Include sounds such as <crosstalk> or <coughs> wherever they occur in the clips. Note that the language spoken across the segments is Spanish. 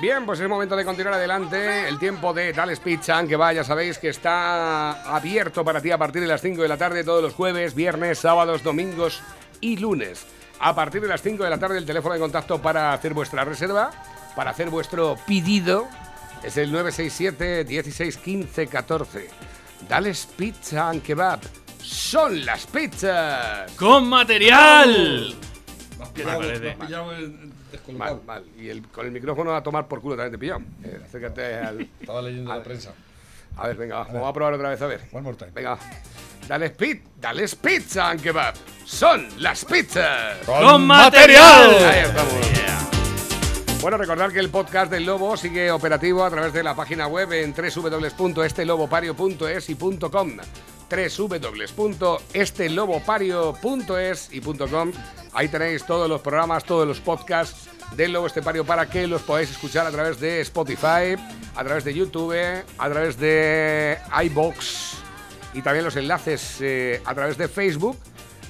Bien, pues es momento de continuar adelante. El tiempo de Dales Pizza, que va, ya sabéis que está abierto para ti a partir de las 5 de la tarde todos los jueves, viernes, sábados, domingos y lunes. A partir de las 5 de la tarde el teléfono de contacto para hacer vuestra reserva, para hacer vuestro pedido, es el 967 16 15 14. Dales Pizza and Kebab. Son las pizzas. ¡Con material! Me pillado, has pillado el- Mal, mal. Y el- con el micrófono a tomar por culo también te pilló. Eh, acércate al... <laughs> Estaba leyendo la prensa. A ver, venga, va, vamos a probar otra vez, a ver. One more time. Venga, dale pit, dale pizza and kebab. Son las pizzas. ¡Con material! Ahí estamos. Bueno, recordar que el podcast del Lobo sigue operativo a través de la página web en www.estelobopario.es y .com www.estelobopario.es y .com Ahí tenéis todos los programas, todos los podcasts del Lobo Estepario para que los podáis escuchar a través de Spotify, a través de YouTube, a través de iBox y también los enlaces eh, a través de Facebook.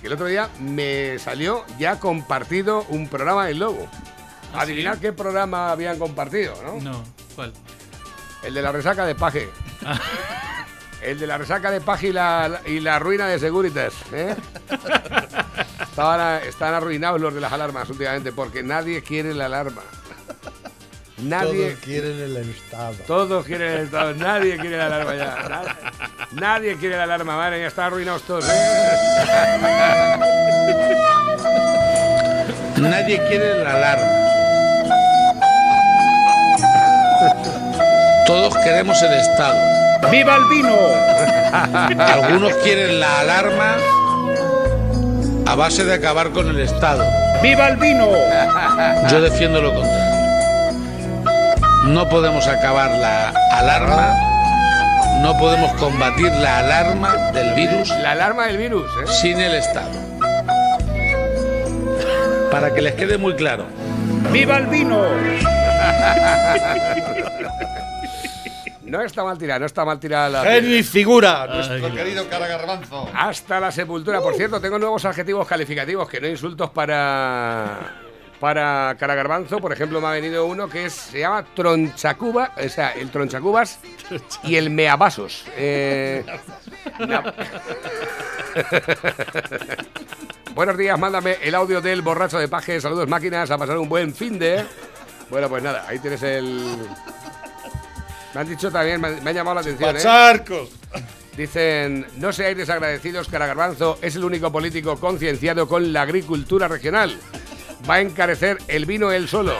Que el otro día me salió ya compartido un programa del Lobo. ¿Ah, Adivinad qué programa habían compartido, ¿no? No, ¿cuál? El de la resaca de Paje. <laughs> El de la resaca de Paje y la, y la ruina de Seguritas. ¿eh? Estaban, están arruinados los de las alarmas últimamente porque nadie quiere la alarma. Nadie. Todos quieren el Estado. Todos quieren el Estado, nadie quiere la alarma ya. Nadie, nadie quiere la alarma, madre, ya están arruinados todos. ¿eh? Nadie quiere la alarma. Todos queremos el Estado. ¡Viva el vino! <laughs> Algunos quieren la alarma a base de acabar con el Estado. ¡Viva el vino! <laughs> Yo defiendo lo contrario. No podemos acabar la alarma, no podemos combatir la alarma del virus La alarma del virus, ¿eh? sin el Estado. Para que les quede muy claro, ¡Viva el vino! <laughs> No está mal tirada, no está mal tirada la. Genio y figura, nuestro Ay, querido cara garbanzo. Hasta la sepultura. Por cierto, tengo nuevos adjetivos calificativos que no insultos para. Para Cara Garbanzo, por ejemplo, me ha venido uno que es- se llama Tronchacuba, o sea, el Tronchacubas y el Meabasos. Eh, na- <laughs> Buenos días, mándame el audio del borracho de paje. Saludos, máquinas, a pasar un buen fin de. Bueno, pues nada, ahí tienes el. Me han dicho también, me, me ha llamado la atención, ¿eh? Pacharcos. Dicen, no seáis desagradecidos, Cara Garbanzo es el único político concienciado con la agricultura regional. Va a encarecer el vino él solo.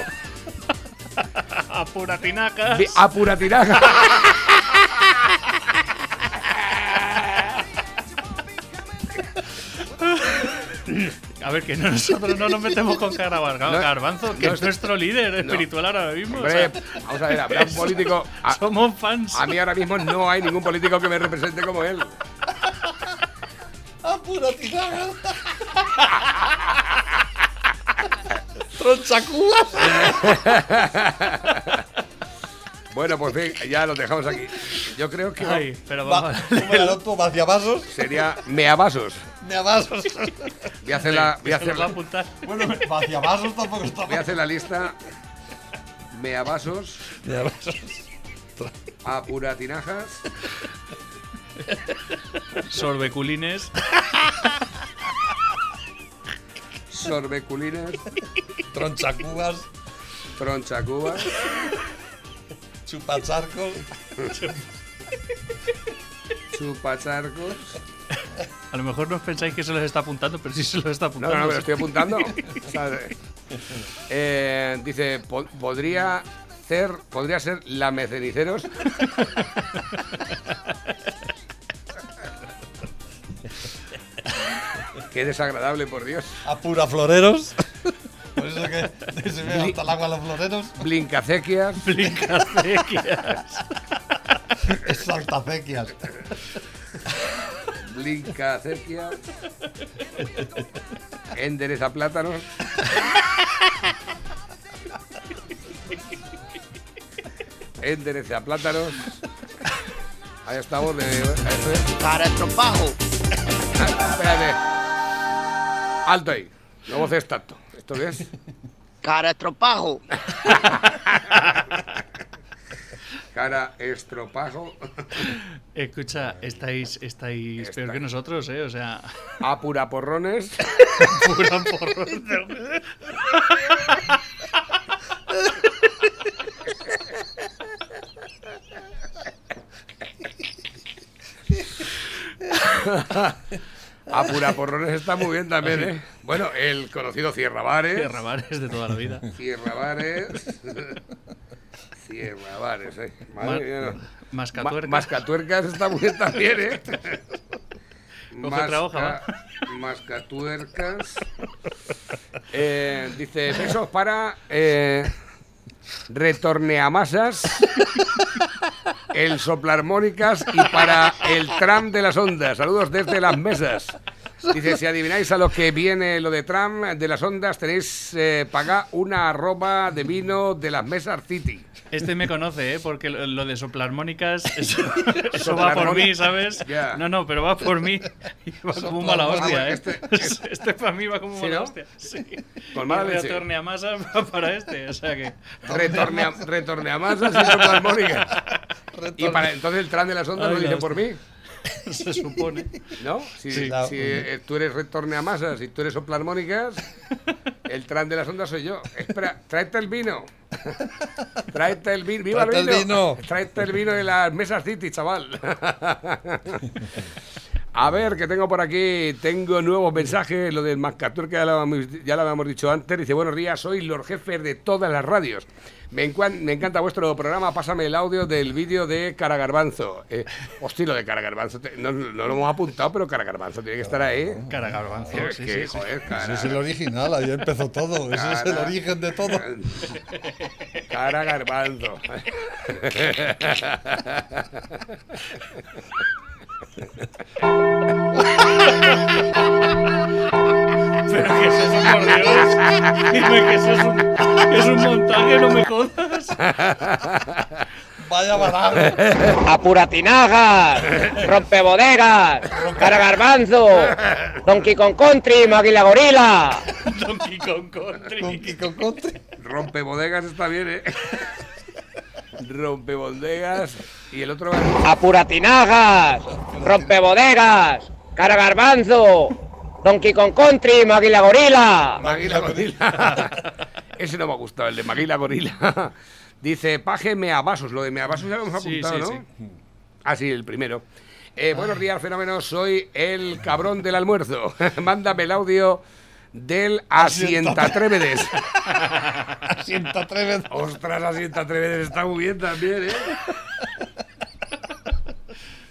<laughs> ¡A pura tinaca! Vi- <laughs> A ver, que no- nosotros no nos metemos con No, Garbanzo, que no es nuestro líder espiritual ahora mismo. o Hombre, sea, vamos a ver, habrá un político. A, somos fans. a mí ahora mismo no hay ningún político que me represente como él. A pura tiraga. Tronchacubas. Bueno, pues bien, ya lo dejamos aquí. Yo creo que Ay, pero Va, vamos. ¿Cómo era el otro? ¿Vaciavasos? sería meavasos. Meavasos. Voy a hacer la, voy a hacer la. Bueno, vaciavasos tampoco está voy a hacer la lista. Meavasos, Meavasos. apuratinajas, Sorbeculines. sorbeculinas, Tronchacubas. tronchacubas. Chupacharcos. Chupacharcos. <laughs> A lo mejor no os pensáis que se los está apuntando, pero sí se los está apuntando. no, no, me lo estoy apuntando. <laughs> O sea, eh, dice, po- podría ser, podría ser la meceniceros. <laughs> Qué desagradable, por Dios. A pura floreros. Por eso que se ve hasta el agua a los floreros. Blincacequias. Blincacequias. Es saltacequias. Blincacequias. Endereza plátanos. Endereza plátanos. Ahí estamos. De, es. Para estropajo. Espérate. Alto ahí. No voces tanto. ¿Esto qué es? Cara estropajo. <laughs> Cara estropajo. <laughs> Escucha, estáis, estáis peor que nosotros, ¿eh? O sea, Apura porrones. <laughs> pura porro. Apura porrones está muy bien también, ¿eh? Bueno, el conocido Cierra Bares. Rabares de toda la vida. Cierra Bares. <laughs> Cierra Bares, ¿eh? Madre Ma-. Mascatuercas. Ma- Mascatuercas está muy también, ¿eh? <laughs> Coge otra hoja. Mascatuercas. Eh, dice, besos para eh, Retorneamasas, el soplarmónicas y para el tram de las ondas. Saludos desde las mesas. Dice, si adivináis a lo que viene lo de tram de las ondas, tenéis eh, paga una arroba de vino de las mesas City. Este me conoce, ¿eh? Porque lo, lo de soplarmónicas, <laughs> eso, eso va por mí, ¿sabes? No, no, pero va por mí. Y va como mala hostia, ¿eh? <laughs> Este- Este, para mí va como ¿Sí, mala no? hostia. Sí. Con mala Y leche. retorne a masa <laughs> va para este, o sea que... Retornea, retorneamasas y soplarmónicas. Y para entonces el tram de las ondas Ay, lo la dice por mí. <laughs> Se supone. ¿No? Si, Sí. si, eh, tú eres retorneamasas y tú eres soplarmónicas, el tram de las ondas soy yo. Espera, tráete el vino. <laughs> Tráete el vino. ¡Viva Tráete el vino. Tráete el vino de las mesas City, chaval. <laughs> A ver, que tengo por aquí, tengo nuevos mensajes, lo del Mascatur, que ya lo, habíamos, ya lo habíamos dicho antes, dice, buenos días, soy Lord Jefe de todas las radios. Me, encuan- me encanta vuestro programa, pásame el audio del vídeo de Caragarbanzo. Eh, hostia, lo de Caragarbanzo, te- no, no lo hemos apuntado, pero Caragarbanzo tiene que estar ahí. Cara garbanzo. Es Sí, que, sí, sí. joder, Ese cara, es el original, ahí empezó todo. Ese es el Cara. origen de todo. Caragarbanzo. <laughs> Pero que es eso, por Dios. Dime que eso es un, que es un montaje, no me jodas. Vaya balago. Apuratinagas, rompebodegas, caragarbanzo, Donkey Kong Country, Maguila Gorila. Donkey Kong Country. Con Kiko Country. Rompebodegas está bien, ¿eh? Rompebodegas. Y el otro... Apuratinagas, rompebodegas, caragarbanzo, Donkey Kong Country, Maguila Gorila. Maguila Gorila. <laughs> Ese no me ha gustado, el de Maguila Gorila. <laughs> Dice, paje meavasos. Lo de meavasos ya lo hemos Sí, apuntado, sí, ¿no? sí. Ah, sí, el primero. Eh, buenos días, fenómenos. Soy el cabrón del almuerzo. <laughs> Mándame el audio del Asientatrévedes. <laughs> Sienta tres Ostras, Asientatrévedes está muy bien también, ¿eh?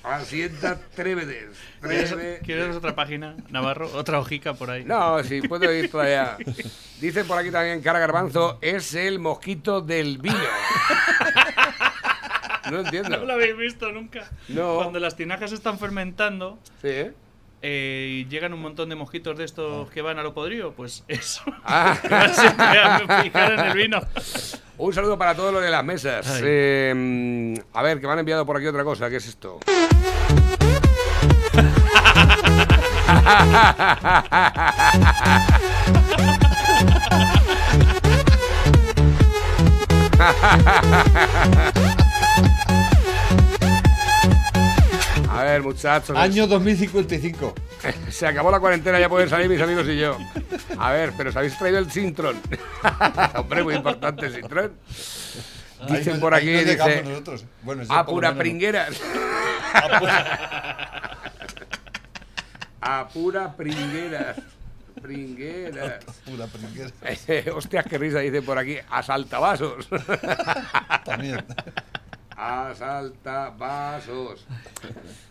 Asientatrévedes. ¿Quieres, Treve- quieres otra página, Navarro? Otra hojica por ahí. No, sí, puedo ir todavía. Dicen por aquí también, cara garbanzo, es el mosquito del vino. No entiendo. No lo habéis visto nunca. No. Cuando las tinajas están fermentando Sí, ¿eh? Eh, y llegan un montón de mosquitos de Ah. estos que van a lo podrido, pues <laughs> eso. Ah. <laughs> Siempre a fijar en el vino. Un saludo para todos los de las mesas. Eh, a ver, que me han enviado por aquí otra cosa. ¿Qué es esto? <laughs> A. Año 2055. <laughs> Se acabó la cuarentena, ya pueden salir mis amigos y yo. A ver, pero ¿os habéis traído el Sintron? <laughs> Hombre, muy importante el Sintron. Dicen por aquí, no dice. Bueno, <laughs> a pura menos no. pringueras. A pura pringueras. Pringueras. Pura pringuera. Hostias, qué risa, dice por aquí. Asaltavasos. También. Asaltavasos.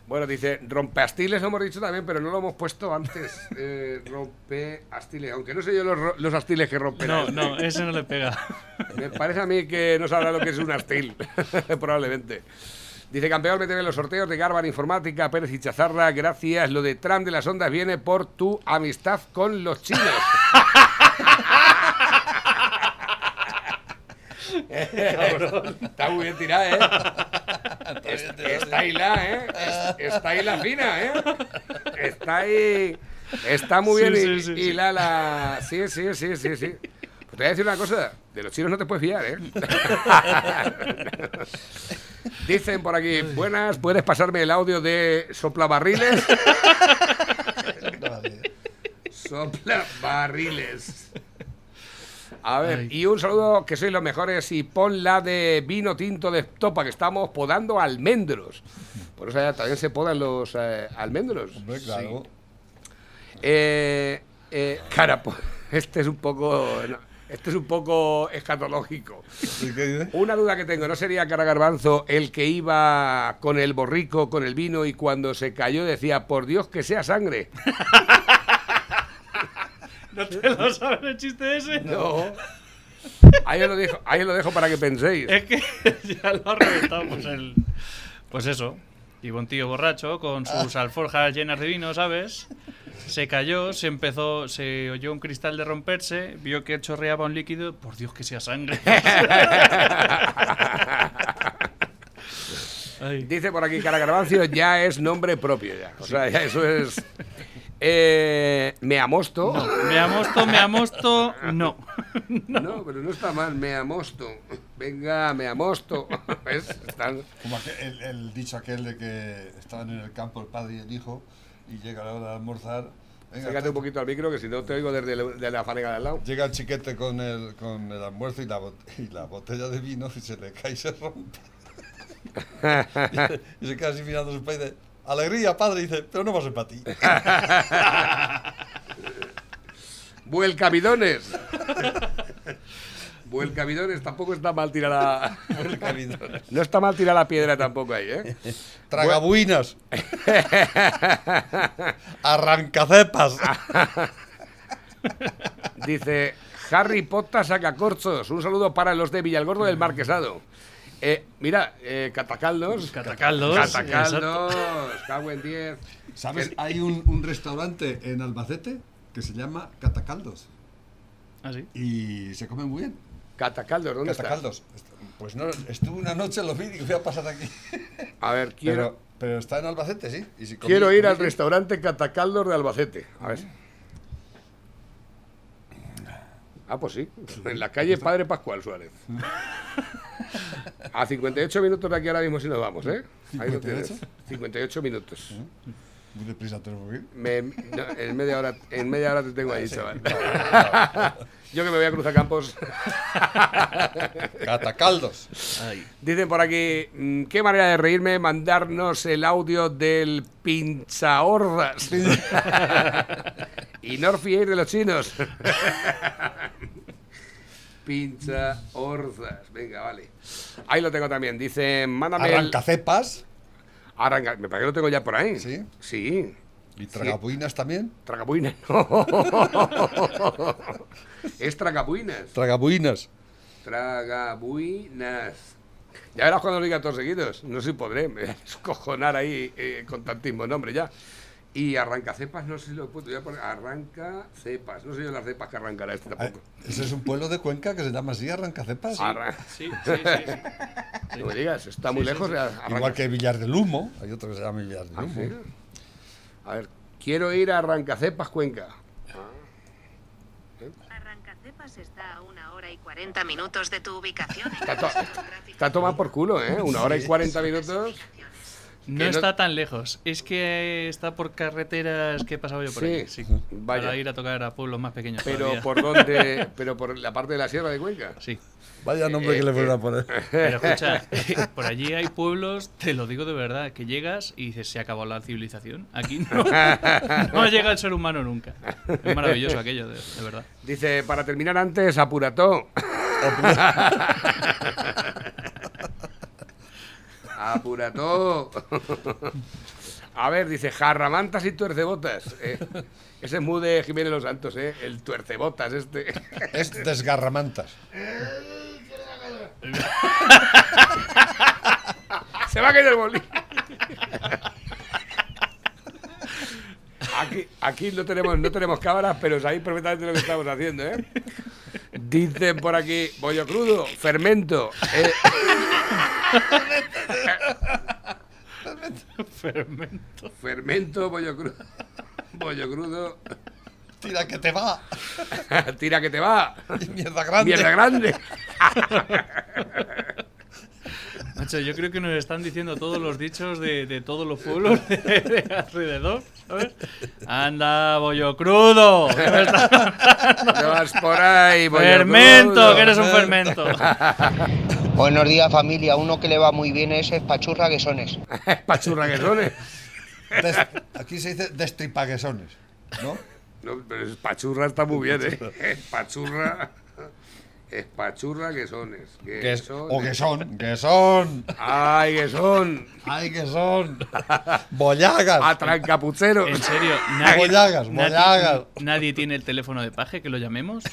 Bueno, dice rompeastiles, lo hemos dicho también, pero no lo hemos puesto antes. <laughs> Eh, rompeastiles, aunque no sé yo los, los astiles que rompen. No, no, ese no le pega. <laughs> Me parece a mí que no sabrá lo que es un astil, <laughs> probablemente. Dice campeón, méteme en los sorteos de Garban Informática, Pérez y Chazarra. Gracias. Lo de Trump de las ondas viene por tu amistad con los chinos. Está muy bien tirada, ¿eh? Es- Está ahí la, ¿eh? Es- Está ahí la fina, ¿eh? Está ahí. Está muy Sí, bien sí, y- sí, y la, la. Sí, sí, sí, sí, sí. Te voy a decir una cosa, de los chinos no te puedes fiar, ¿eh? <laughs> Dicen por aquí, buenas, ¿puedes pasarme el audio de soplabarriles? <laughs> Soplabarriles. A ver, y un saludo, que sois los mejores, y pon la de vino tinto de topa, que estamos podando almendros. Por eso ya también se podan los eh, almendros. Hombre, claro. Eh, eh, cara, pues, <laughs> este es un poco... no, este es un poco escatológico. Una duda que tengo, ¿no sería Cara Garbanzo el que iba con el borrico, con el vino y cuando se cayó decía, por Dios que sea sangre? <laughs> ¿No te lo sabes el chiste ese? No. Ahí os lo dejo, ahí os lo dejo para que penséis. Es que <laughs> ya lo ha reventado. Pues, el, pues eso. Iba un tío borracho con sus alforjas llenas de vino, ¿sabes? Se cayó, se empezó, se oyó un cristal de romperse, vio que chorreaba un líquido. Por Dios que sea sangre. <laughs> Dice por aquí Cara Garbanzo ya es nombre propio ya. O sea, ya eso es... Eh, me amosto. Me amosto, me amosto, no. <laughs> No, pero no está mal, me amosto. Venga, me amosto. <laughs> ¿Ves? Están- Como el, el dicho aquel de que estaban en el campo el padre y el hijo y llega la hora de almorzar. Venga, Acércate un poquito al micro que si no te oigo desde el- de la fanega de al lado. Llega el chiquete con el, con el almuerzo y la, bot- y la botella de vino y se le cae y se rompe. <laughs> y se queda así mirando su dice, alegría, padre, dice, pero no va a ser para ti. <laughs> Vuelcabidones. Vuelcabidones, tampoco está mal camino. No está mal tirar la piedra tampoco ahí, ¿eh? Tragabuinas. <laughs> Arrancacepas. Dice Harry Potter saca corchos. Un saludo para los de Villalgordo del Marquesado. Eh, mira, eh, Catacaldos. Catacaldos. Catacaldos. Cago en 10. ¿Sabes? Hay un, un restaurante en Albacete que se llama Catacaldos. ¿Ah, sí? Y se come muy bien. Catacaldos, ¿dónde? Catacaldos. Pues no, estuve una noche, lo vi y digo, voy a pasar aquí. A ver, <laughs> quiero, Pero, pero está en Albacete, sí. Y si comí- quiero ir comí al restaurante Catacaldos de Albacete. A ver. Ah, pues sí. En la calle Padre Pascual Suárez. <laughs> A 58 minutos de aquí ahora mismo si nos vamos, ¿eh? Ahí lo tienes. 58 minutos. Muy deprisa tenemos que ir. Me- no, en, media hora, en media hora te tengo ahí, chaval. Yo que me voy a cruzar campos. Catacaldos. Dicen por aquí, mm, qué manera de reírme mandarnos el audio del pinchahordas. <laughs> y no os fiéis de los chinos. <laughs> pinchahordas. Venga, vale. Ahí lo tengo también. Dice, mándame el... Arrancacepas. Arranca- Me parece que lo tengo ya por ahí. ¿Sí? Sí. Y tragabuinas también. Tragabuinas. No. <laughs> es tragabuinas. Tragabuinas. Tragabuinas. Ya verás cuando lo diga todos seguidos. No sé si podré. Me voy a descojonar ahí eh, con tantísimo nombre ya. Y arrancacepas, no sé si lo puedo. Voy a poner arrancacepas. No sé yo las cepas que arrancará este Ah, tampoco. Ese es un pueblo de Cuenca que se llama así, Arrancacepas. Arran- Sí, sí, sí. sí. No me digas, está muy lejos. de arranca- Igual que Villar del Humo. Hay otro que se llama Villar del Ah, Humo. ¿sí? A ver, quiero ir a Arrancacepas, Cuenca. Arrancacepas está a una hora y 40 minutos de tu ubicación. Está, to- está tomado por culo, ¿eh? Una hora y 40 minutos. No está tan lejos. Es que está por carreteras que he pasado yo por Sí, ahí. Sí. vaya. Para ir a tocar a pueblos más pequeños. Pero todavía. por dónde, <laughs> pero por la parte de la sierra de Cuenca. Sí. Vaya nombre Eh, que le fueron a poner. Pero <laughs> escucha, <laughs> por allí hay pueblos, te lo digo de verdad, que llegas y dices, se acabó la civilización. Aquí no, no llega el ser humano nunca. Es maravilloso aquello, de, de verdad. Dice, para terminar antes, apurató. Apurató. A ver, dice, jarramantas y tuercebotas. Eh, ese es muy de Jiménez Los Santos, ¿eh? El tuercebotas este. Es desgarramantas. <laughs> Se va a caer el boli. Aquí, aquí no tenemos, no tenemos cámaras, pero sabéis perfectamente lo que estamos haciendo, ¿eh? Dicen por aquí, bollo crudo, fermento. eh, <laughs> Fermento. fermento, bollo crudo. Bollo crudo. Tira que te va. <laughs> Tira que te va. Mierda grande. Mierda grande. <laughs> Macho, yo creo que nos están diciendo todos los dichos de, de todos los pueblos de, de alrededor, ¿sabes? Anda, bollo crudo. <laughs> Te vas por ahí, bollo fermento, crudo. que eres un fermento. Buenos días familia, uno que le va muy bien es Pachurra que sones. <laughs> Pachurra que son. Des- aquí se dice destripaguesones, ¿no? No, pero es pachurra está muy bien, ¿eh? <laughs> Pachurra. Es pachurra que son. es, Que Que es- son, o que son, que son. Ay, que son. Ay, que son. Bollagas. Atrancapucheros. En serio, Bollagas, bollagas. nadie tiene el teléfono de paje que lo llamemos.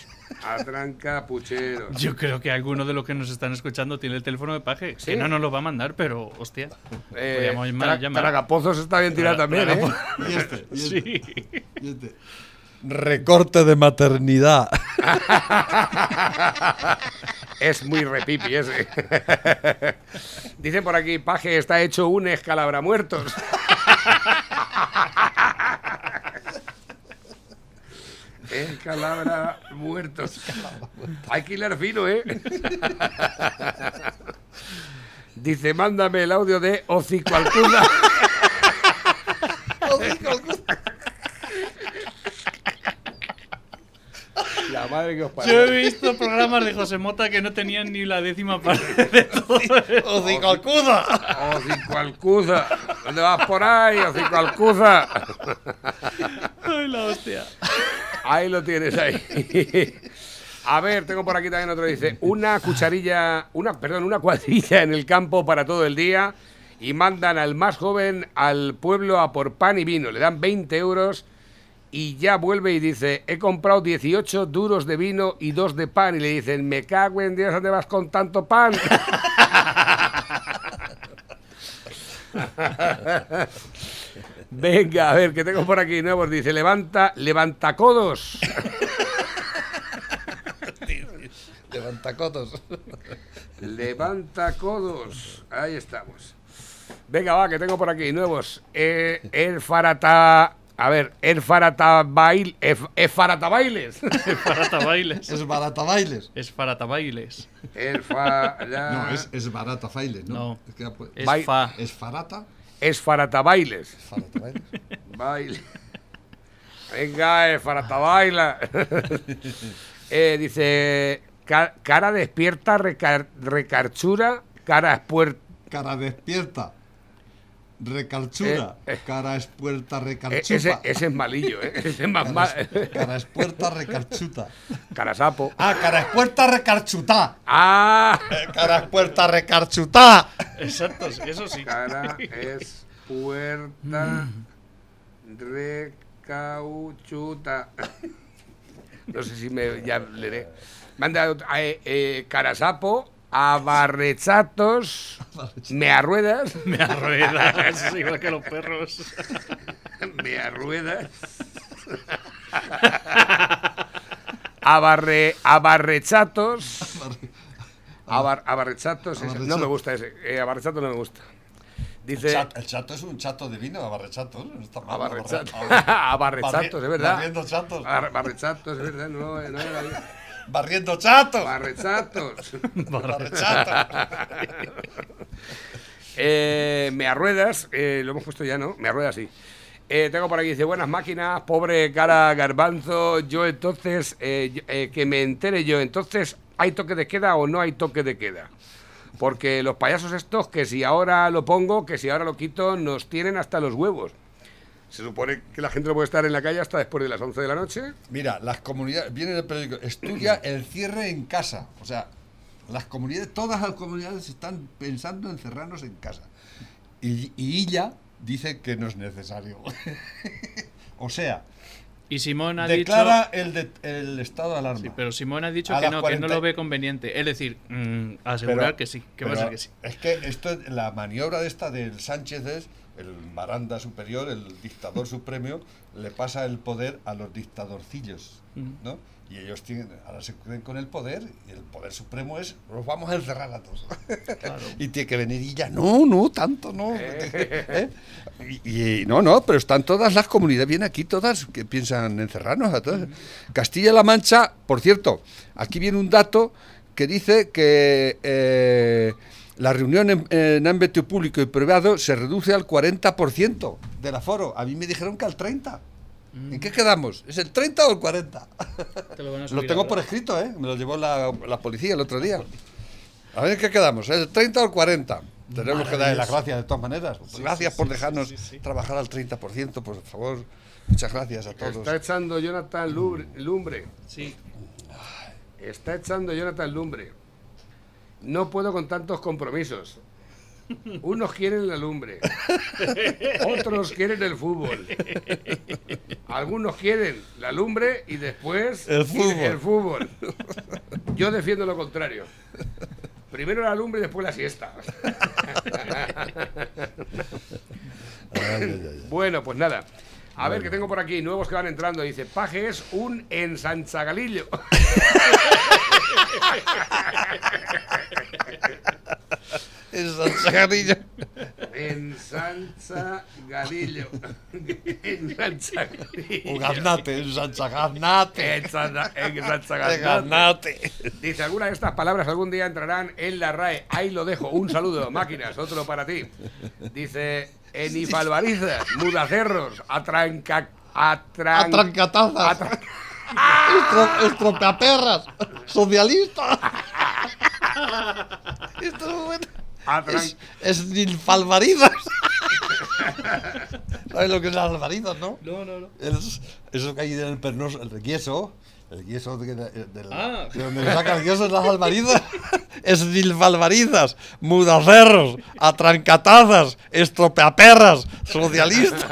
Atrancapucheros. Yo creo que alguno de los que nos están escuchando tiene el teléfono de paje. Sí. Que no nos lo va a mandar, pero hostia. Eh, Podríamos llamar- tra- llamar. Tragapozos está bien tirado también, ¿eh? Y este, y este, Sí. y este. Recorte de maternidad. <laughs> Es muy repipi ese. <laughs> Dicen por aquí, Paje está hecho un escalabra muertos. <laughs> Escalabra muertos. Hay que hilar fino, ¿eh? Dice, mándame el audio de Hocico Alcuna. La madre que os parió. Yo he visto programas de José Mota que no tenían ni la décima parte de todo. ¿Dónde vas por ahí, Hocico Alcuza? Ay, la hostia. Ahí lo tienes ahí. A ver, tengo por aquí también otro dice, una cucharilla, una, perdón, una cuadrilla en el campo para todo el día y mandan al más joven al pueblo a por pan y vino. Le dan 20 euros y ya vuelve y dice, he comprado 18 duros de vino y dos de pan. Y le dicen, me cago en Dios, ¿dónde vas con tanto pan? <laughs> Venga, a ver, que tengo por aquí nuevos. Dice, levanta, levanta codos. Levantacotos. Levanta codos. Ahí estamos. Venga, va, que tengo por aquí nuevos. Eh, el farata. A ver, el farata bail. El farata bailes. Es farata bailes. Es barata bailes. Es farata bailes. El fa. No, es, es barata bailes, ¿no? No. Es, que Es fa. es farata. Es farata bailes. Farata bailes. Baile. Venga, el farata baila. <laughs> Eh, dice. "Ca- Cara despierta, recar- recarchura, cara espuerta. Cara despierta. Recalchura. Eh, eh. Cara es puerta Eh, recalchupa. ese, ese es malillo, ¿eh? Ese es más Cara mal. es- Cara es puerta recalchuta. Cara sapo. Ah, cara es puerta recarchuta. ¡Ah! Cara es puerta recarchuta. Exacto, eso sí. Cara es puerta recauchuta. No sé si me ya leeré. Manda otro- eh, eh, carasapo, abarrechatos, me arruedas, <laughs> Me arruedas, igual que los perros. <laughs> me arruedas. Abarre, abarrechatos. Abar, abarrechatos, ese- no me gusta ese. Eh, abarrechato no me gusta. Dice. El chato es un chato de vino, abarrechatos. No está mal. Abarrechatos, abarre- <laughs> abarrechatos, es verdad. Barriendo chatos. Abar- Barrechatos, es verdad, no, no bien. Barriendo chatos. Barrechatos. <laughs> Barrechatos. <laughs> Eh, me arruedas, eh, lo hemos puesto ya, ¿no? Me arruedas, sí. Eh, tengo por aquí, dice, buenas máquinas, pobre cara garbanzo, yo entonces, eh, que me entere yo, entonces, ¿hay toque de queda o no hay toque de queda? Porque los payasos estos, que si ahora lo pongo, que si ahora lo quito, nos tienen hasta los huevos. Se supone que la gente no puede estar en la calle hasta después de las 11 de la noche. Mira, las comunidades, viene en el periódico, estudia el cierre en casa. O sea, las comunidades, todas las comunidades están pensando en cerrarnos en casa. Y, y ella dice que no es necesario. <laughs> o sea, Y Simón ha declara dicho. el, de- el estado de alarma. Sí, pero Simón ha dicho que no, que no 40 lo ve conveniente. Es decir, mm, asegurar Pero- que sí, que va a ser que sí. Es que esto, la maniobra de esta del Sánchez es el baranda superior, el dictador supremo, le pasa el poder a los dictadorcillos, ¿no? Y ellos tienen, ahora se creen con el poder, y el poder supremo es, los vamos a encerrar a todos. <laughs> y tiene que venir y ya, no, no, tanto no. <laughs> ¿eh? Y, y no, no, pero están todas las comunidades, vienen aquí todas que piensan encerrarnos a todas. Castilla-La Mancha, por cierto, aquí viene un dato que dice que eh, la reunión en, en ámbito público y privado se reduce al 40% del aforo. A mí me dijeron que al 30%. ¿En qué quedamos? ¿Es el 30 o el 40? <laughs> Te lo Lo tengo por escrito, ¿eh? Me lo llevó la, la policía el otro día. A ver, ¿en qué quedamos? ¿El 30 o el 40? Tenemos que darle las gracias de todas maneras. gracias por dejarnos trabajar al 30%, por favor. Muchas gracias a todos. Está echando Jonathan lumbre. Sí. Está echando Jonathan Lumbre. No puedo con tantos compromisos. Unos quieren la lumbre, otros quieren el fútbol. Algunos quieren la lumbre y después El fútbol. el fútbol. Yo defiendo lo contrario. Primero la lumbre y después la siesta. Bueno, pues nada. A ver, que tengo por aquí nuevos que van entrando. Dice, Paje es un ensanchagalillo. Es Sanchagadillo. Ensanchagalillo. Ensanchagalillo. Un garnate, un sanchagarnate. Ensancha- ensanchagalillo. Garnate. Dice, algunas de estas palabras algún día entrarán en la RAE. Ahí lo dejo. Un saludo, máquinas. Otro para ti. Dice, enifalbarizas, mudacerros, atranca... Atran... Atrancatazas. atran- Estro- estropeaperras. Socialista. Esto es bueno. atran- Es, es ninfalvarizas. ¿Sabes lo que es las alvarizas, no? No, no, no. Es, eso que hay en el pernoso, el yeso. El yeso de, Ah. de donde le sacan el yeso es las alvarizas. Es ninfalvarizas, mudacerros, atrancatazas, estropeaperras, socialistas. <laughs>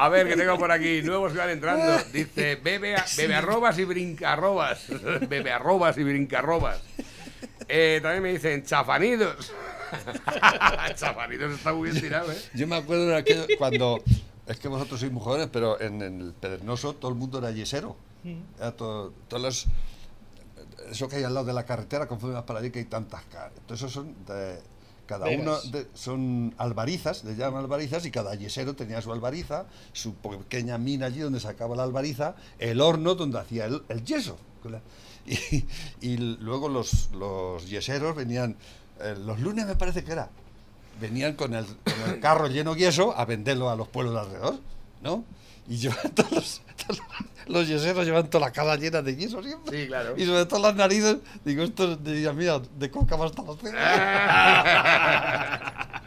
A ver, que tengo por aquí nuevos que van entrando. <laughs> Dice, bebe, a- bebe arrobas y brinca arrobas. <laughs> Bebe arrobas y brinca arrobas. Eh, también me dicen chafanidos. <laughs> chafanidos está muy bien tirado, ¿eh? Yo me acuerdo de aquello cuando. Es que vosotros sois muy jóvenes, pero en, en el Pedregoso todo el mundo era yesero. Era todo, todas las. Eso que hay al lado de la carretera, conforme vas para allí, que hay tantas. ca- Entonces, esos son. de- cada Vegas. uno de- son albarizas, le llaman albarizas, y cada yesero tenía su albariza, su pequeña mina allí donde sacaba la albariza, el horno donde hacía el, el yeso. <laughs> Y, y luego los, los yeseros venían, eh, los lunes me parece que era, venían con el, con el <coughs> carro lleno de yeso a venderlo a los pueblos de alrededor, ¿no? Y llevan <laughs> todos los, todos los yeseros llevan toda la cara llena de yeso siempre. Sí, claro. Y sobre todo las narices, digo, esto diría, mira, de coca va hasta cejas. <laughs>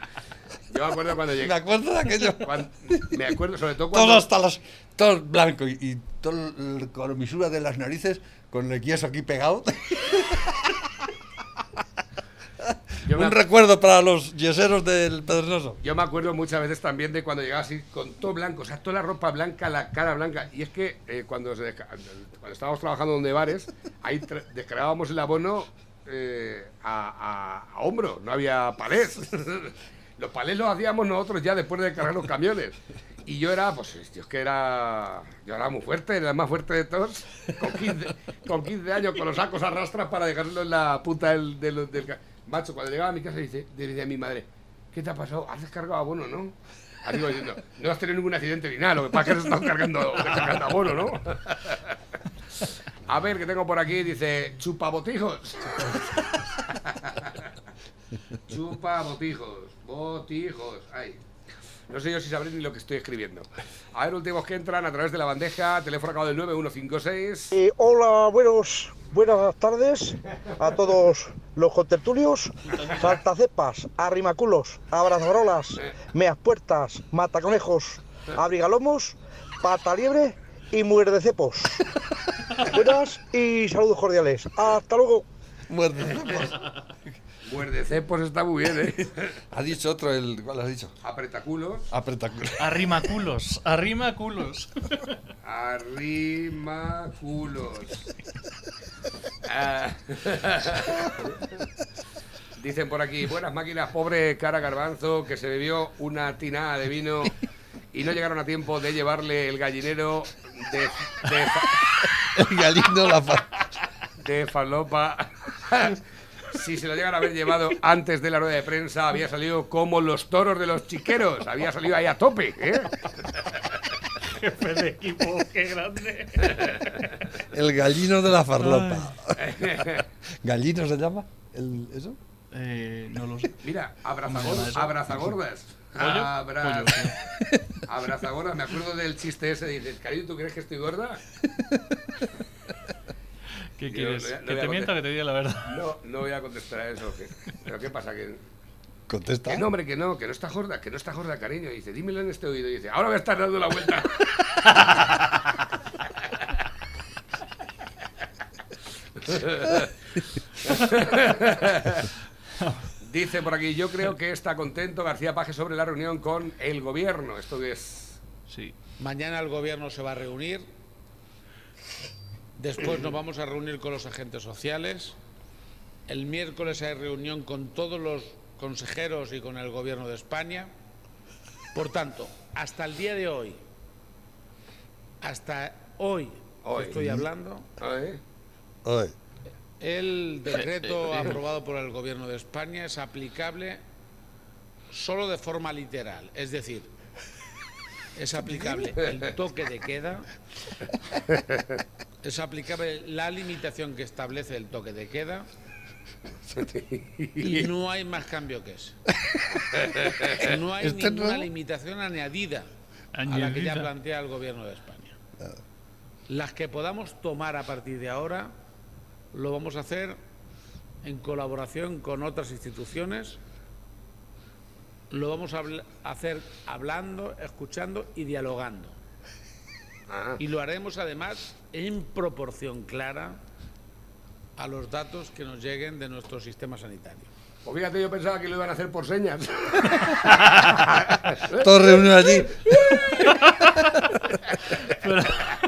Yo me acuerdo cuando Me llegué. acuerdo de aquello. <laughs> cuan- me acuerdo sobre todo Todo cuando. hasta las. Todo blanco y, y todo el- con la misura de las narices, con el yeso aquí pegado. Yo Un recuerdo para los yeseros del Pedregoso. yo me acuerdo muchas veces también de cuando llegaba así con todo blanco, o sea, toda la ropa blanca, la cara blanca. Y es que eh, cuando, se cuando estábamos trabajando donde bares, ahí descargábamos el abono eh, a, a- a hombro, no había palés. <laughs> los palés los hacíamos nosotros ya después de cargar los camiones. Y yo era, pues, yo es que era, yo era muy fuerte, era el más fuerte de todos, con 15, con 15 años, con los sacos a rastras para dejarlo en la punta del, del, del Macho, cuando llegaba a mi casa, dice, decía mi madre, ¿qué te ha pasado? ¿Has descargado abono, no? Así diciendo, no has tenido ningún accidente ni nada, lo que pasa es que has estado cargando, <laughs> abono, ¿no? A ver, que tengo por aquí, dice, chupabotijos. Chupa <laughs> botijos. Ay. No sé yo si sabré ni lo que estoy escribiendo. A ver, últimos que entran a través de la bandeja, teléfono acabado del 9156. Eh, hola, buenos, buenas tardes a todos los contertulios, saltacepas, arrimaculos, abrazarolas, meas puertas, mataconejos, abrigalomos, pataliebre y mujer de cepos. Buenas y saludos cordiales. Hasta luego. Muerde. Muerde cepos está muy bien, ¿eh? <laughs> Ha dicho otro, el, ¿cuál has dicho? Apretaculos, Apretaculo. Arrima culos, arrima culos. arrimaculos. <laughs> Ah. <laughs> Dicen por aquí, buenas máquinas, pobre cara garbanzo, que se bebió una tinada de vino y no llegaron a tiempo de llevarle el gallinero de, de, El gallino la fa- de falopa. Si se lo llegan a haber llevado antes de la rueda de prensa, había salido como los toros de los chiqueros. Había salido ahí a tope, ¿eh? <laughs> Jefe de equipo, qué grande. El gallino de la farlopa. ¿Gallino se llama? ¿El, ¿Eso? Eh, no lo sé. Mira, ¿Cómo se llama abrazagordas. abrazagordas. Abrazagordas, me acuerdo del chiste ese. Dices, cariño, ¿tú crees que estoy gorda? ¿Qué Yo quieres? no ¿Que voy a te mienta que contestar. te diga la verdad? No, no voy a contestar a eso. ¿qué? ¿Pero qué pasa? Que, Contesta. que no, hombre, que no, que no está gorda, que no está gorda, cariño. Y dice, dímelo en este oído. Y dice, ahora a estar dando la vuelta. Dice por aquí, yo creo que está contento García Paje sobre la reunión con el gobierno. Esto es... Sí. Mañana el gobierno se va a reunir. Después nos vamos a reunir con los agentes sociales. El miércoles hay reunión con todos los consejeros y con el gobierno de España. Por tanto, hasta el día de hoy, hasta hoy, Hoy. estoy hablando. Oye, el decreto aprobado por el Gobierno de España es aplicable solo de forma literal, es decir, es aplicable el toque de queda, <laughs> es aplicable la limitación que establece el toque de queda y no hay más cambio que ese. No hay Este ninguna limitación añadida a la que ya plantea el Gobierno de España. Las que podamos tomar a partir de ahora lo vamos a hacer en colaboración con otras instituciones. Lo vamos a hacer hablando, escuchando y dialogando. Ah, Y lo haremos además en proporción clara a los datos que nos lleguen de nuestro sistema sanitario. Pues fíjate, yo pensaba que lo iban a hacer por señas. <laughs> todos reunidos allí. <laughs>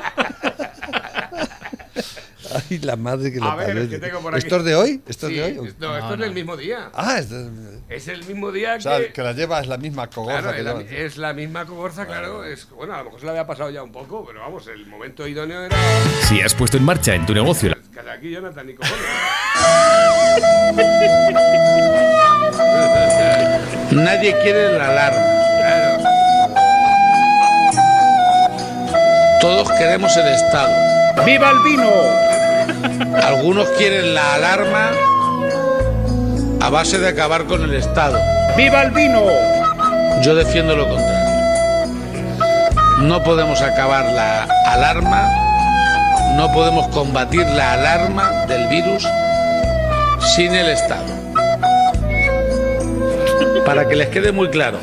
Ay, la madre que lo A ver, parió. que tengo por aquí. ¿Esto es de hoy? ¿Esto Sí, es de hoy? es- No, esto es del mismo día. Ah, es de... Es el mismo día O sea, que... que la lleva es la misma cogorza Claro, que es la, lleva. es la misma cogorza, claro. Es, bueno, a lo mejor se le había pasado ya un poco, pero vamos, el momento idóneo era... Si has puesto en marcha en tu negocio la- Cada aquí, Jonathan, cojones. Nadie quiere la alarma. Claro. Todos queremos el Estado. ¡Viva el vino! Algunos quieren la alarma a base de acabar con el Estado. ¡Viva el vino! Yo defiendo lo contrario. No podemos acabar la alarma, no podemos combatir la alarma del virus sin el Estado. Para que les quede muy claro,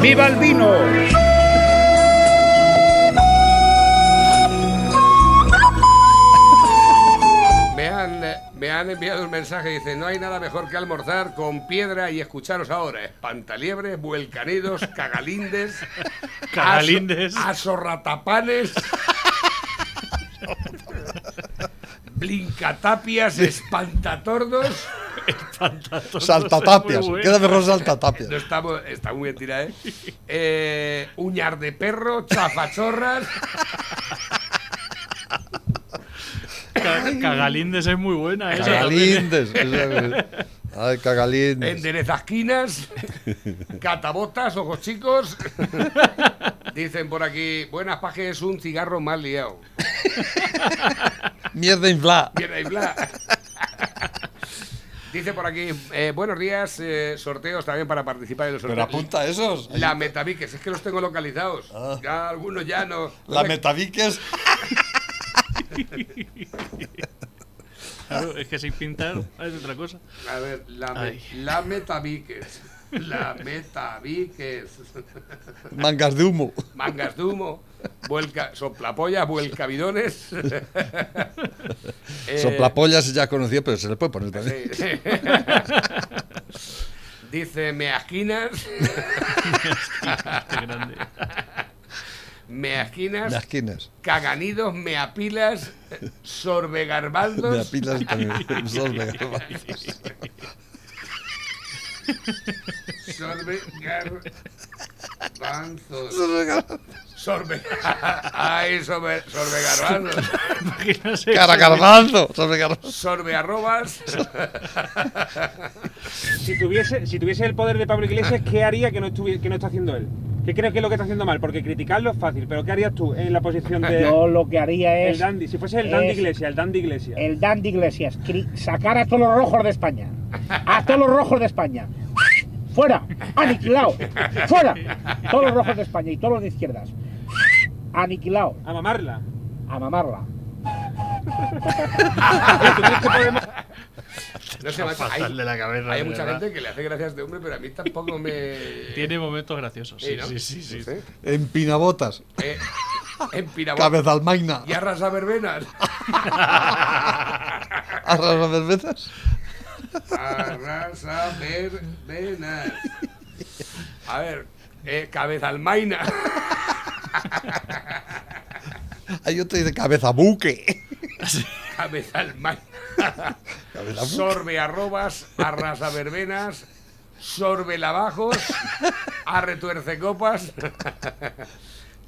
¡Viva el vino! Han enviado un mensaje, dice, no hay nada mejor que almorzar con piedra y escucharos ahora. Espantaliebres, vuelcanidos, <laughs> cagalindes, Cagalindes. aso- asorratapanes, blincatapias, espantatordos. Saltatapias. Muy bueno. Queda mejor saltatapias. No mu- está muy bien tirada, ¿eh? eh uñar de perro, chafachorras. Ca- Cagalindes es muy buena esa también. Cagalindes. esa- Ay, cagalindes. Enderezasquinas, <laughs> catabotas, ojos chicos. <laughs> Dicen por aquí, buenas pajes, un cigarro mal liado. <laughs> Mierda inflada. Bien ahí, bla. Dice por aquí, eh, buenos días, eh, sorteos también para participar en los Pero sorteos. apunta esos. La Metaviques, es que los tengo localizados. Ah. Ya algunos ya no. La metaviques. Claro, es que sin pintar es otra cosa. A ver, la, Ay. la Metaviques. La Metaviques. Mangas de humo. Mangas de humo, vuelca, soplapollas, vuelcabidones. Eh, <laughs> Soplapollas ya conocido, pero se le puede poner también. sí. Dice measquinas. Qué <laughs> grande. Measquinas. Las esquinas. Caganidos, meapilas, sorbegarbaldos. Me apilas también. Sol, <laughs> me garbanzos. <laughs> Sorbe garbanzos. Sorbe. <laughs> Ay, sorbe, sorbe garbanzos. Imagínate Cara eso. garbanzo. Sorbe arrobas. Si tuviese, si tuviese el poder de Pablo Iglesias, ¿qué haría que no, estuvi- que no está haciendo él? ¿Qué crees que es lo que está haciendo mal? Porque criticarlo es fácil, pero ¿qué harías tú en la posición de. Yo lo que haría es. el dandy, si fuese el dandy es- Iglesias, el dandy Iglesias. El Dandy Iglesias. Sacar a todos los rojos de España. A todos los rojos de España. Fuera. Aniquilado. Fuera. Todos los rojos de España y todos los de izquierdas. Aniquilado. A mamarla. A mamarla. <laughs> <laughs> No sé, macho, hay, de la cabeza, hay de mucha verdad. gente que le hace gracias este hombre, pero a mí tampoco me. <laughs> Tiene momentos graciosos. Sí, ¿no? sí, sí. sí. No sé. Empinabotas. Eh, en almaina. Y arrasa verbenas. <laughs> Arrasa cervezas. Arrasa verbenas. A ver, eh, cabeza almaina. Hay otro que dice cabeza buque. Cabeza almaina. Cabeza buque. Sorbe arrobas, arrasa verbenas, sorbe lavajos, arretuerce copas.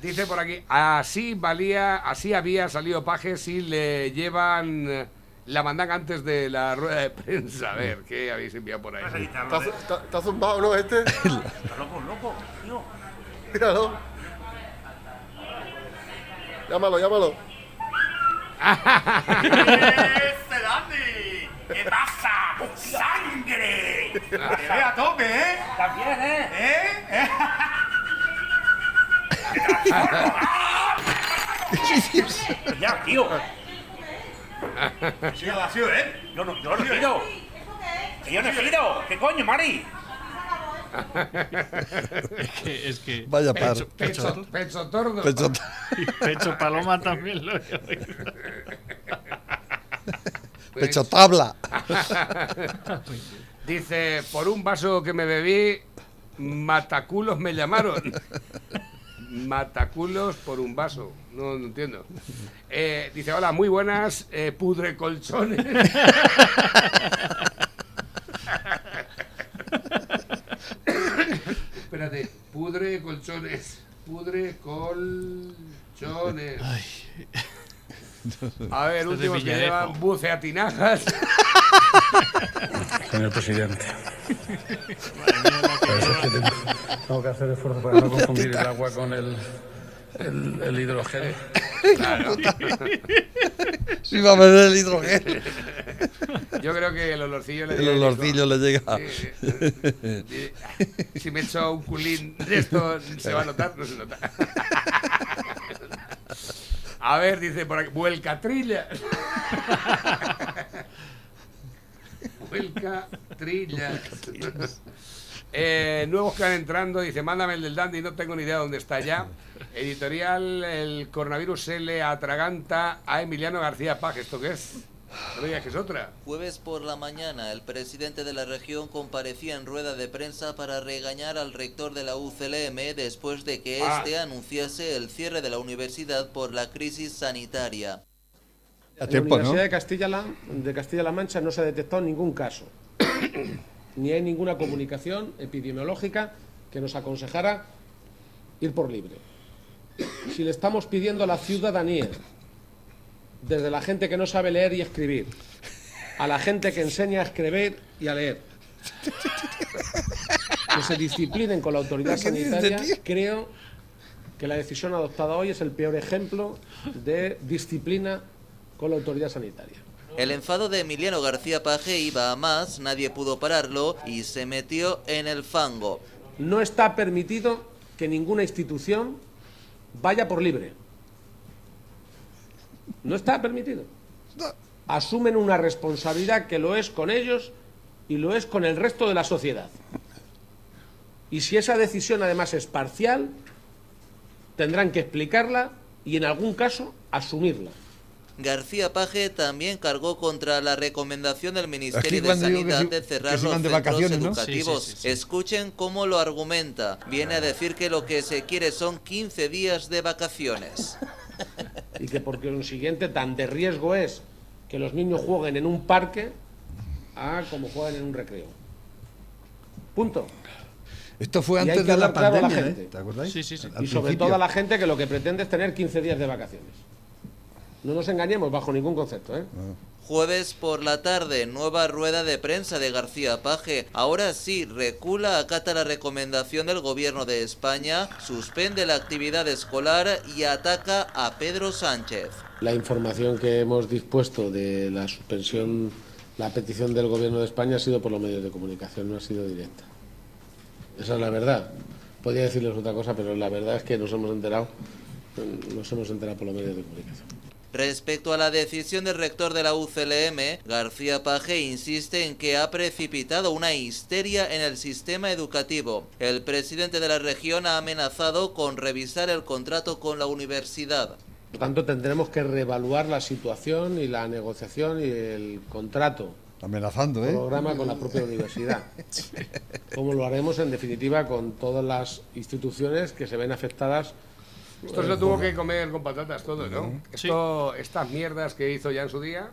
Dice por aquí, así valía, así había salido paje si le llevan eh, la mandanga antes de la rueda de prensa. A ver, ¿qué habéis enviado por ahí? ¿Está, está, está zumbado, no, este? Está loco, loco, tío. Míralo. Llámalo, llámalo. ¡Este Dandy! ¿Qué pasa? ¡Sangre! Te ve a tope, ¿eh? También, ¿eh? ¿Eh? Ya, tío. Sí, ha sido él. Yo no, yo no he sido. Que yo no he sido. ¿Qué coño, Mari? Es que, es que. Vaya par. pecho, Pecho, pecho, pecho tordo. Pecho- <laughs> y pecho paloma también lo Pecho tabla. <laughs> Dice, por un vaso que me bebí, mataculos me llamaron. <laughs> Mataculos por un vaso. No, no entiendo. Eh, dice, hola, muy buenas, eh, pudre colchones. Espérate, pudre colchones. Pudre colchones. <laughs> A ver, Esto últimos que llevan buceatinajas. Señor presidente. Tengo, tengo que hacer esfuerzo para no confundir el agua con el, el, el hidrógeno. Claro. Sí, va a beber el hidrógeno. Yo creo que el olorcillo le El llega olorcillo le llega. Sí, sí. Si me echo un culín de esto, ¿se va a notar? No se nota. A ver, dice por aquí, vuelcatrilla. Vuelcatrilla. Eh, nuevos que van entrando, dice, mándame el del Dandy, no tengo ni idea dónde está ya. Editorial, el coronavirus se le atraganta a Emiliano García Paj. ¿Esto qué es? No digas que es otra. Jueves por la mañana, el presidente de la región comparecía en rueda de prensa para regañar al rector de la UCLM después de que Ah. éste anunciase el cierre de la universidad por la crisis sanitaria. En la Universidad de Castilla-La de Castilla-La Mancha no se ha detectado ningún caso, <coughs> ni hay ninguna comunicación epidemiológica que nos aconsejara ir por libre. Si le estamos pidiendo a la ciudadanía, desde la gente que no sabe leer y escribir, a la gente que enseña a escribir y a leer, que se disciplinen con la autoridad ¿Qué dice, sanitaria, creo que la decisión adoptada hoy es el peor ejemplo de disciplina con la autoridad sanitaria. El enfado de Emiliano García Paje iba a más, nadie pudo pararlo y se metió en el fango. No está permitido que ninguna institución vaya por libre. No está permitido. Asumen una responsabilidad que lo es con ellos y lo es con el resto de la sociedad. Y si esa decisión además es parcial, tendrán que explicarla y en algún caso asumirla. García Paje también cargó contra la recomendación del Ministerio de Sanidad de cerrar los centros educativos. Sí, sí, sí, sí. Escuchen cómo lo argumenta. Viene a decir que lo que se quiere son 15 días de vacaciones. <laughs> y que por consiguiente tan de riesgo es que los niños jueguen en un parque a como juegan en un recreo. Punto. Esto fue antes de la claro pandemia, gente. ¿eh? ¿Te acordáis? Sí, sí, sí. Al Y sobre principio. todo a la gente que lo que pretende es tener 15 días de vacaciones. No nos engañemos bajo ningún concepto, ¿eh? Jueves por la tarde, nueva rueda de prensa de García Paje. Ahora sí, recula, acata la recomendación del gobierno de España, suspende la actividad escolar y ataca a Pedro Sánchez. La información que hemos dispuesto de la suspensión, la petición del gobierno de España ha sido por los medios de comunicación, no ha sido directa. Esa es la verdad. Podría decirles otra cosa, pero la verdad es que nos hemos enterado, nos hemos enterado por los medios de comunicación. Respecto a la decisión del rector de la UCLM, García Paje insiste en que ha precipitado una histeria en el sistema educativo. El presidente de la región ha amenazado con revisar el contrato con la universidad. Por lo tanto, tendremos que reevaluar la situación y la negociación y el contrato. Amenazando, ¿eh? Programa con la propia universidad. <laughs> Como lo haremos, en definitiva, con todas las instituciones que se ven afectadas. Esto se lo tuvo que comer con patatas todo, ¿no? Esto, estas mierdas que hizo ya en su día.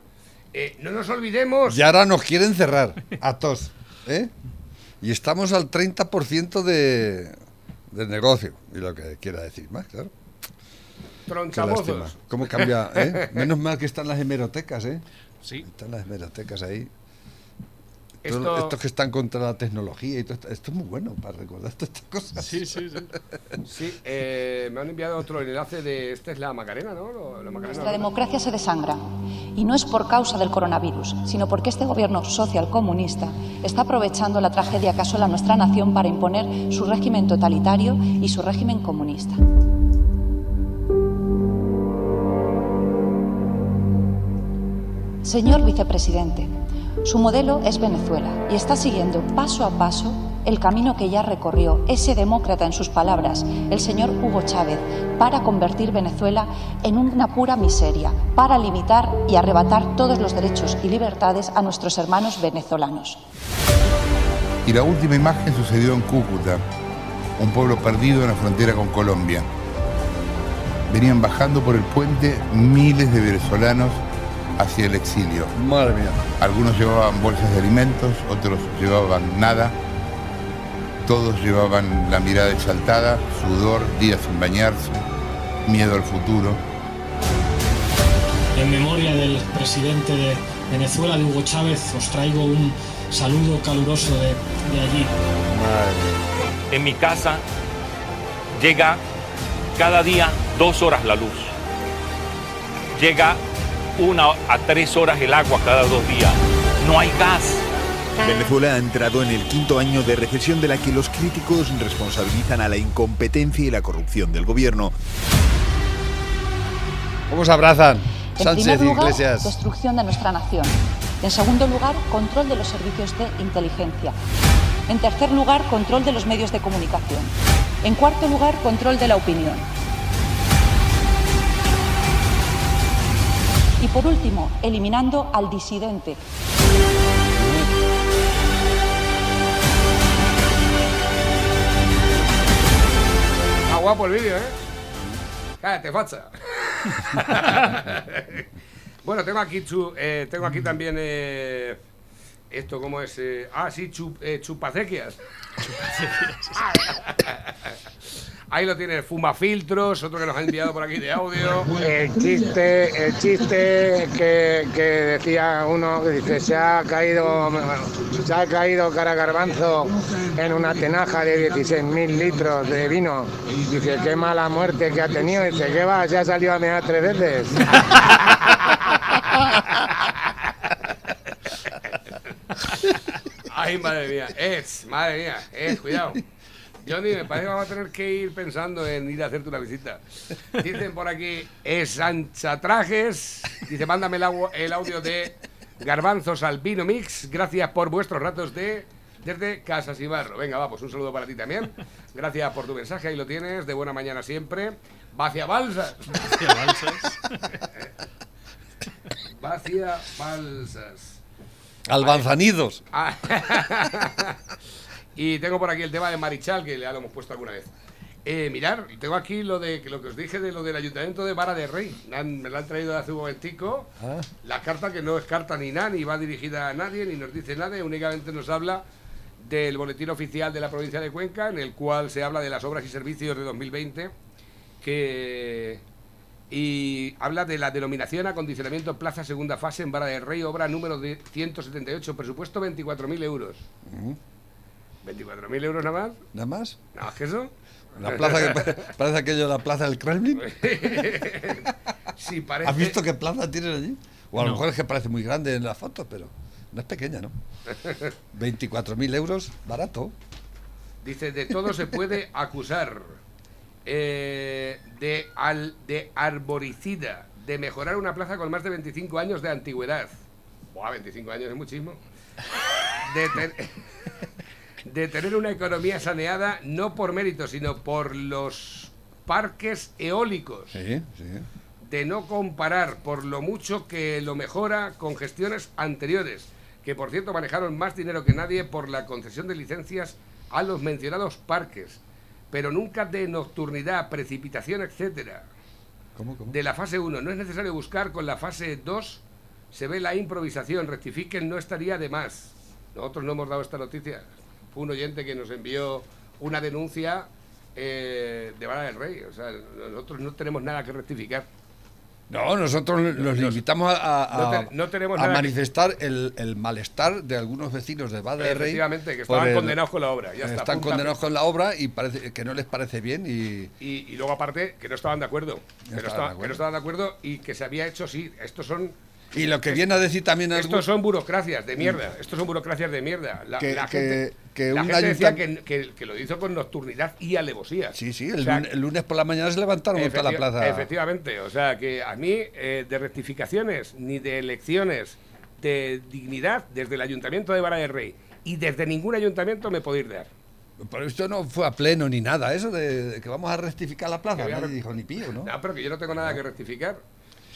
Eh, no nos olvidemos. Y ahora nos quieren cerrar a todos. ¿eh? Y estamos al 30% de, del negocio. Y lo que quiera decir más, claro. Lástima. ¿Cómo cambia? eh? Menos mal que están las hemerotecas, ¿eh? Sí. Están las hemerotecas ahí. Esto- Estos que están contra la tecnología y todo esto, esto es muy bueno para recordar todas estas <laughs> cosas. Sí, sí, sí. Sí, eh, me han enviado otro enlace de. Esta es la Macarena, ¿no? Lo- la Macarena, Nuestra ¿no? democracia se desangra. Y no es por causa del coronavirus, sino porque este gobierno social comunista está aprovechando la tragedia que asola a nuestra nación para imponer su régimen totalitario y su régimen comunista. Señor vicepresidente, su modelo es Venezuela y está siguiendo paso a paso el camino que ya recorrió ese demócrata en sus palabras, el señor Hugo Chávez, para convertir Venezuela en una pura miseria, para limitar y arrebatar todos los derechos y libertades a nuestros hermanos venezolanos. Y la última imagen sucedió en Cúcuta, un pueblo perdido en la frontera con Colombia. Venían bajando por el puente miles de venezolanos hacia el exilio. Madre mía. Algunos llevaban bolsas de alimentos, otros llevaban nada. Todos llevaban la mirada exaltada, sudor, días sin bañarse, miedo al futuro. En memoria del presidente de Venezuela, de Hugo Chávez, os traigo un saludo caluroso de, de allí. En mi casa llega cada día dos horas la luz. Llega una a tres horas el agua cada dos días. No hay gas. Venezuela ha entrado en el quinto año de recesión de la que los críticos responsabilizan a la incompetencia y la corrupción del gobierno. ¿Cómo se abrazan? En Sánchez primer y lugar, Iglesias. destrucción de nuestra nación. En segundo lugar, control de los servicios de inteligencia. En tercer lugar, control de los medios de comunicación. En cuarto lugar, control de la opinión. Y por último, eliminando al disidente. Está guapo el vídeo, ¿eh? Cállate, facha. <laughs> bueno, tengo aquí, chu- eh, tengo aquí también eh, esto, ¿cómo es? Eh, ah, sí, chup, eh, chupacequias. <laughs> Ahí lo tiene, fumafiltros, otro que nos ha enviado por aquí de audio. <laughs> El chiste, el chiste que, que decía uno que dice se ha caído se ha caído cara garbanzo en una tenaja de 16.000 litros de vino. Dice qué mala muerte que ha tenido. Dice que va, se ha salido a mear tres veces. Ay, madre mía, es, madre mía, es, cuidado. Johnny, me parece que vamos a tener que ir pensando en ir a hacerte una visita. Dicen por aquí, es anchatrajes. Dice, mándame el, agua- el audio de Garbanzos al Vino Mix. Gracias por vuestros ratos de desde Casas y Barro. Venga, vamos, un saludo para ti también. Gracias por tu mensaje, ahí lo tienes. De buena mañana siempre. Vacia Balsas. Vacia Balsas. <laughs> Vacia Balsas. Albanzanidos. <laughs> Y tengo por aquí el tema de Marichal, que ya lo hemos puesto alguna vez. Eh, mirar, tengo aquí lo de lo que os dije de lo del ayuntamiento de Vara de Rey. Me, han- me lo han traído hace un momentico. Ah. La carta que no es carta ni nada, ni va dirigida a nadie, ni nos dice nada, únicamente nos habla del Boletín Oficial de la Provincia de Cuenca, en el cual se habla de las obras y servicios de 2020, que y habla de la denominación acondicionamiento plaza segunda fase en Vara del Rey, obra número de 178, presupuesto 24.000 euros. ¿24.000 euros nada más? ¿Nada más? Nada más que eso. La plaza que pa- parece aquello la plaza del Kremlin. <laughs> Sí, parece. ¿Has visto qué plaza tienes allí? O a lo mejor es que parece muy grande en la foto, pero no es pequeña, ¿no? <laughs> 24.000 euros, barato. Dice, de todo se puede acusar. Eh, de, al, de arboricida, de mejorar una plaza con más de 25 años de antigüedad. Buah, 25 años es muchísimo. De, ten- <laughs> de tener una economía saneada no por mérito, sino por los parques eólicos. Sí, sí. de no comparar por lo mucho que lo mejora con gestiones anteriores, que por cierto manejaron más dinero que nadie por la concesión de licencias a los mencionados parques, pero nunca de nocturnidad, precipitación, etcétera. ¿Cómo, cómo? De la fase 1, no es necesario buscar con la fase 2, se ve la improvisación, rectifiquen, no estaría de más. Nosotros no hemos dado esta noticia. Fue un oyente que nos envió una denuncia eh, de Vara del Rey. O sea, nosotros no tenemos nada que rectificar. No, nosotros nos invitamos a, a- no te- a- no tenemos a nada que- manifestar el, el malestar de algunos vecinos de Bada de Rey. Efectivamente, que estaban el- condenados con la obra, ya está, están condenados con la obra y parece que no les parece bien y Y, y luego aparte que no estaban de acuerdo. Que no, estaban de acuerdo. que no estaban de acuerdo y que se había hecho, sí, estos son... Y lo que viene a decir también algún- Estos son burocracias de mierda. Estos son burocracias de mierda. La, Que- la gente, que la un gente decía que, que- que lo hizo con nocturnidad y alevosía. Sí, sí, el, O sea, lunes, el lunes por la mañana se levantaron toda la plaza. Efectivamente, o sea que a mí eh, de rectificaciones ni de elecciones de dignidad desde el Ayuntamiento de Vara del Rey y desde ningún ayuntamiento me podéis dar. Pero esto no fue a pleno ni nada, eso de, de que vamos a rectificar la plaza. Que Nadie dijo ni pío, ¿no? No, pero que yo no tengo nada que rectificar.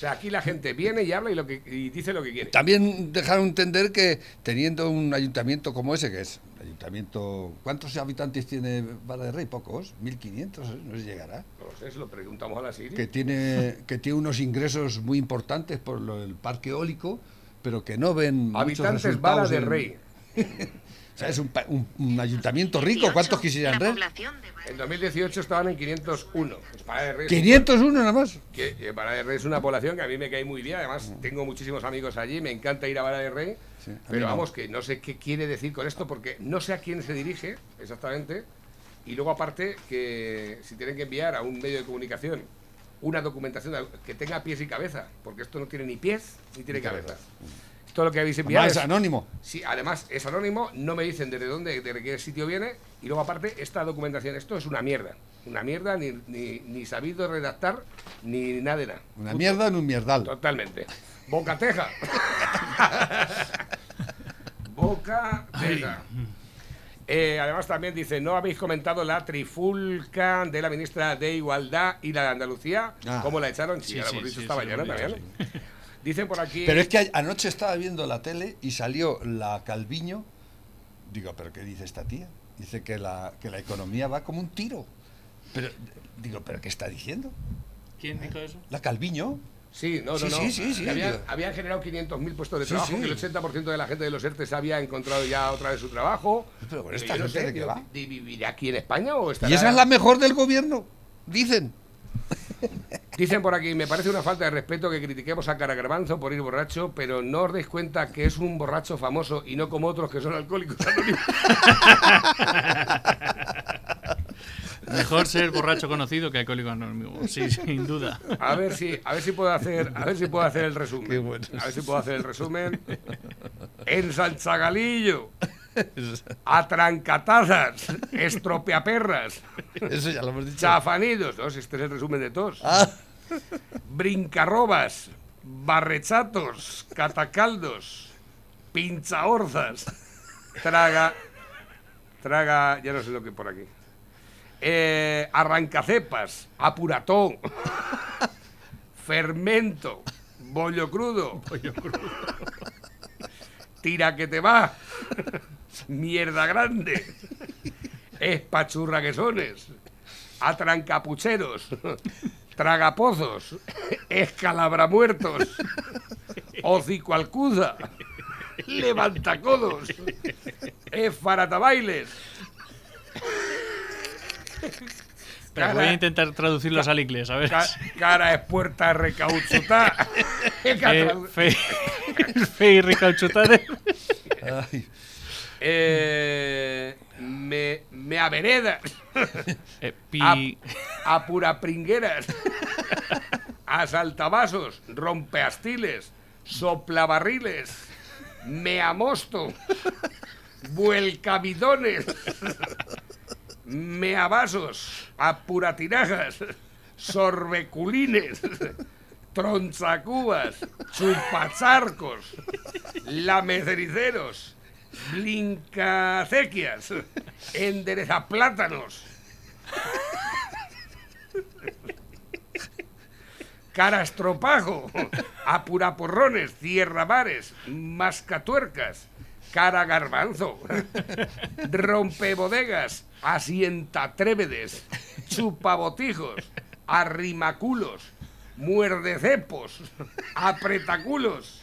O sea, aquí la gente viene y habla y, lo que, y dice lo que quiere. También dejaron entender que teniendo un ayuntamiento como ese, que es un ayuntamiento... ¿Cuántos habitantes tiene Vara de Rey? Pocos, 1.500, ¿eh? no se llegará. No sé, se lo preguntamos a la Siri. Que tiene, que tiene unos ingresos muy importantes por lo del parque eólico, pero que no ven Habitantes Vara de en- Rey. <laughs> Sea, es un, pa- un- un ayuntamiento rico. ¿Cuántos quisieran ver? En 2018 estaban en 501. Pues Vara de Rey es- 501 nada más. Que Vara de Rey es una población que a mí me cae muy bien. Además, tengo muchísimos amigos allí. Me encanta ir a Vara de Rey. mí pero no. vamos, que no sé qué quiere decir con esto porque no sé a quién se dirige exactamente. Y luego, aparte, que si tienen que enviar a un medio de comunicación una documentación que tenga pies y cabeza, porque esto no tiene ni pies ni tiene Ni cabeza. cabeza. Esto lo que habéis enviado Además, es anónimo. Sí, además es anónimo, no me dicen desde dónde, de qué sitio viene, y luego aparte esta documentación, esto es una mierda. Una mierda, ni, ni, ni sabido redactar, ni nada de nada. Una mierda en un mierdal. Totalmente. Bocateja. <laughs> Bocateja. Eh, además también dice, no habéis comentado la trifulca de la ministra de Igualdad y la de Andalucía, Ah. ¿cómo la echaron? Sí, Sí, ya lo sí, hemos dicho sí, esta mañana hemos también. Dicen por aquí... Pero es que anoche estaba viendo la tele y salió la Calviño. Digo, ¿pero qué dice esta tía? Dice que la, que la economía va como un tiro. Pero, digo, ¿pero qué está diciendo? ¿Quién dijo eso? ¿La Calviño? Sí, no, no, Sí, no. sí, sí, sí, Que habían, habían generado 500.000 puestos de trabajo, que el 80% de la gente de los ERTES había encontrado ya otra vez su trabajo. Pero con esta no gente sé, de qué va. ¿de- ¿Vivirá aquí en España o estará...? Y esa es la mejor del gobierno, dicen. <laughs> Dicen por aquí, me parece una falta de respeto que critiquemos a Caragarbanzo por ir borracho, pero no os dais cuenta que es un borracho famoso y no como otros que son alcohólicos anónimos. <laughs> Mejor ser borracho conocido que alcohólico anónimo. Sí, sin duda. A ver si, a ver si puedo hacer, a ver si puedo hacer el resumen. A ver si puedo hacer el resumen. En Sanchagalillo, a <laughs> trancatazas, estropeaperras, Eso ya lo hemos dicho. chafanidos, ¿no? Si este es el resumen de todos. Ah. Brincarrobas, barrechatos, catacaldos, pinchaorzas, traga, traga, ya no sé lo que por aquí. Eh, arrancacepas, apuratón, fermento, bollo crudo, tira que te va, mierda grande, espachurraquesones, atrancapucheros, tragapozos, escalabramuertos, hocico alcuza, levantacodos, Efaratabailes. Pero voy a intentar traducirlos al inglés, a ver. Ca- cara es puerta recauchutada. <laughs> Eh, fe, fe y recauchutade. Eh, me, me averedas. <laughs> Eh, pi- A, a purapringueras. Asaltavasos. Rompeastiles. Soplabarriles. Me amosto. Vuelcabidones. Meavasos. Apuratinajas. Sorbeculines. Tronzacubas. Chupacharcos. Lamecericeros. Blincacequias. Enderezaplátanos. Carastropajo, apuraporrones, cierramares, mascatuercas, cara garbanzo, rompebodegas, asientatrévedes, chupabotijos, arrimaculos, muerdecepos, apretaculos,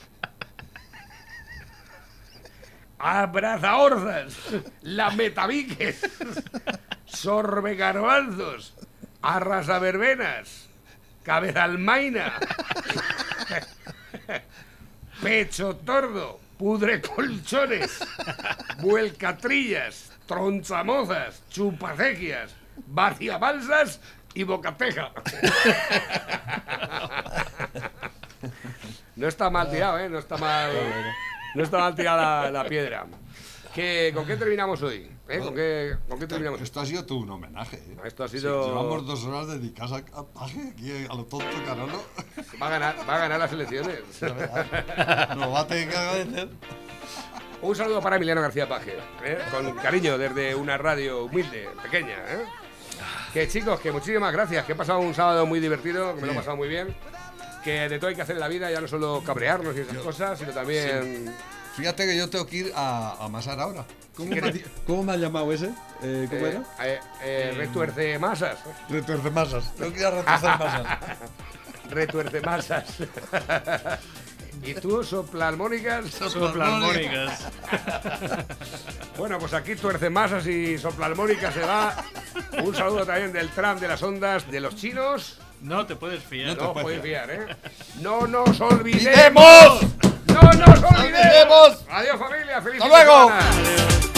abrazaorzas, lametabiques, sorbegarbanzos, arrasaverbenas, cabezalmaina, pecho tordo, pudre colchones, vuelcatrillas, tronzamozas, chupacequias, vaciabalsas y bocateja. No está mal tirado, ¿eh? No está mal, no está mal tirada la, la piedra. ¿Qué, ¿Con qué terminamos hoy? ¿Eh? ¿Con, qué, ¿Con qué terminamos? Esto ha sido todo un homenaje. ¿eh? Esto ha Sí, sido... llevamos dos horas dedicadas a, a Paje, aquí a lo tonto Carolo. Va a ganar, va a ganar las elecciones. <laughs> Nos va a tener que agradecer. Un saludo para Emiliano García Paje, ¿eh? con cariño desde una radio humilde, pequeña. ¿eh? Que chicos, que muchísimas gracias, que he pasado un sábado muy divertido, que me lo he pasado muy bien. Que de todo hay que hacer en la vida, ya no solo cabrearnos y esas cosas, sino también... Fíjate que yo tengo que ir a a amasar ahora. ¿Cómo, me, ha- cómo me has llamado ese? Eh, ¿Cómo Eh, era? eh, eh, retuerce masas. Retuerce masas. Tengo que ir a retuercer masas. <laughs> retuerce masas. ¿Y tú, soplalmónicas? Soplalmónicas. <laughs> bueno, pues aquí tuerce masas y soplalmónicas se va. Un saludo también del tram de las ondas de los chinos. No te puedes fiar. No, os podéis fiar, ¿eh? <laughs> ¡No nos olvidemos! ¡No nos olvidemos! Adiós familia, feliz ¡Hasta luego!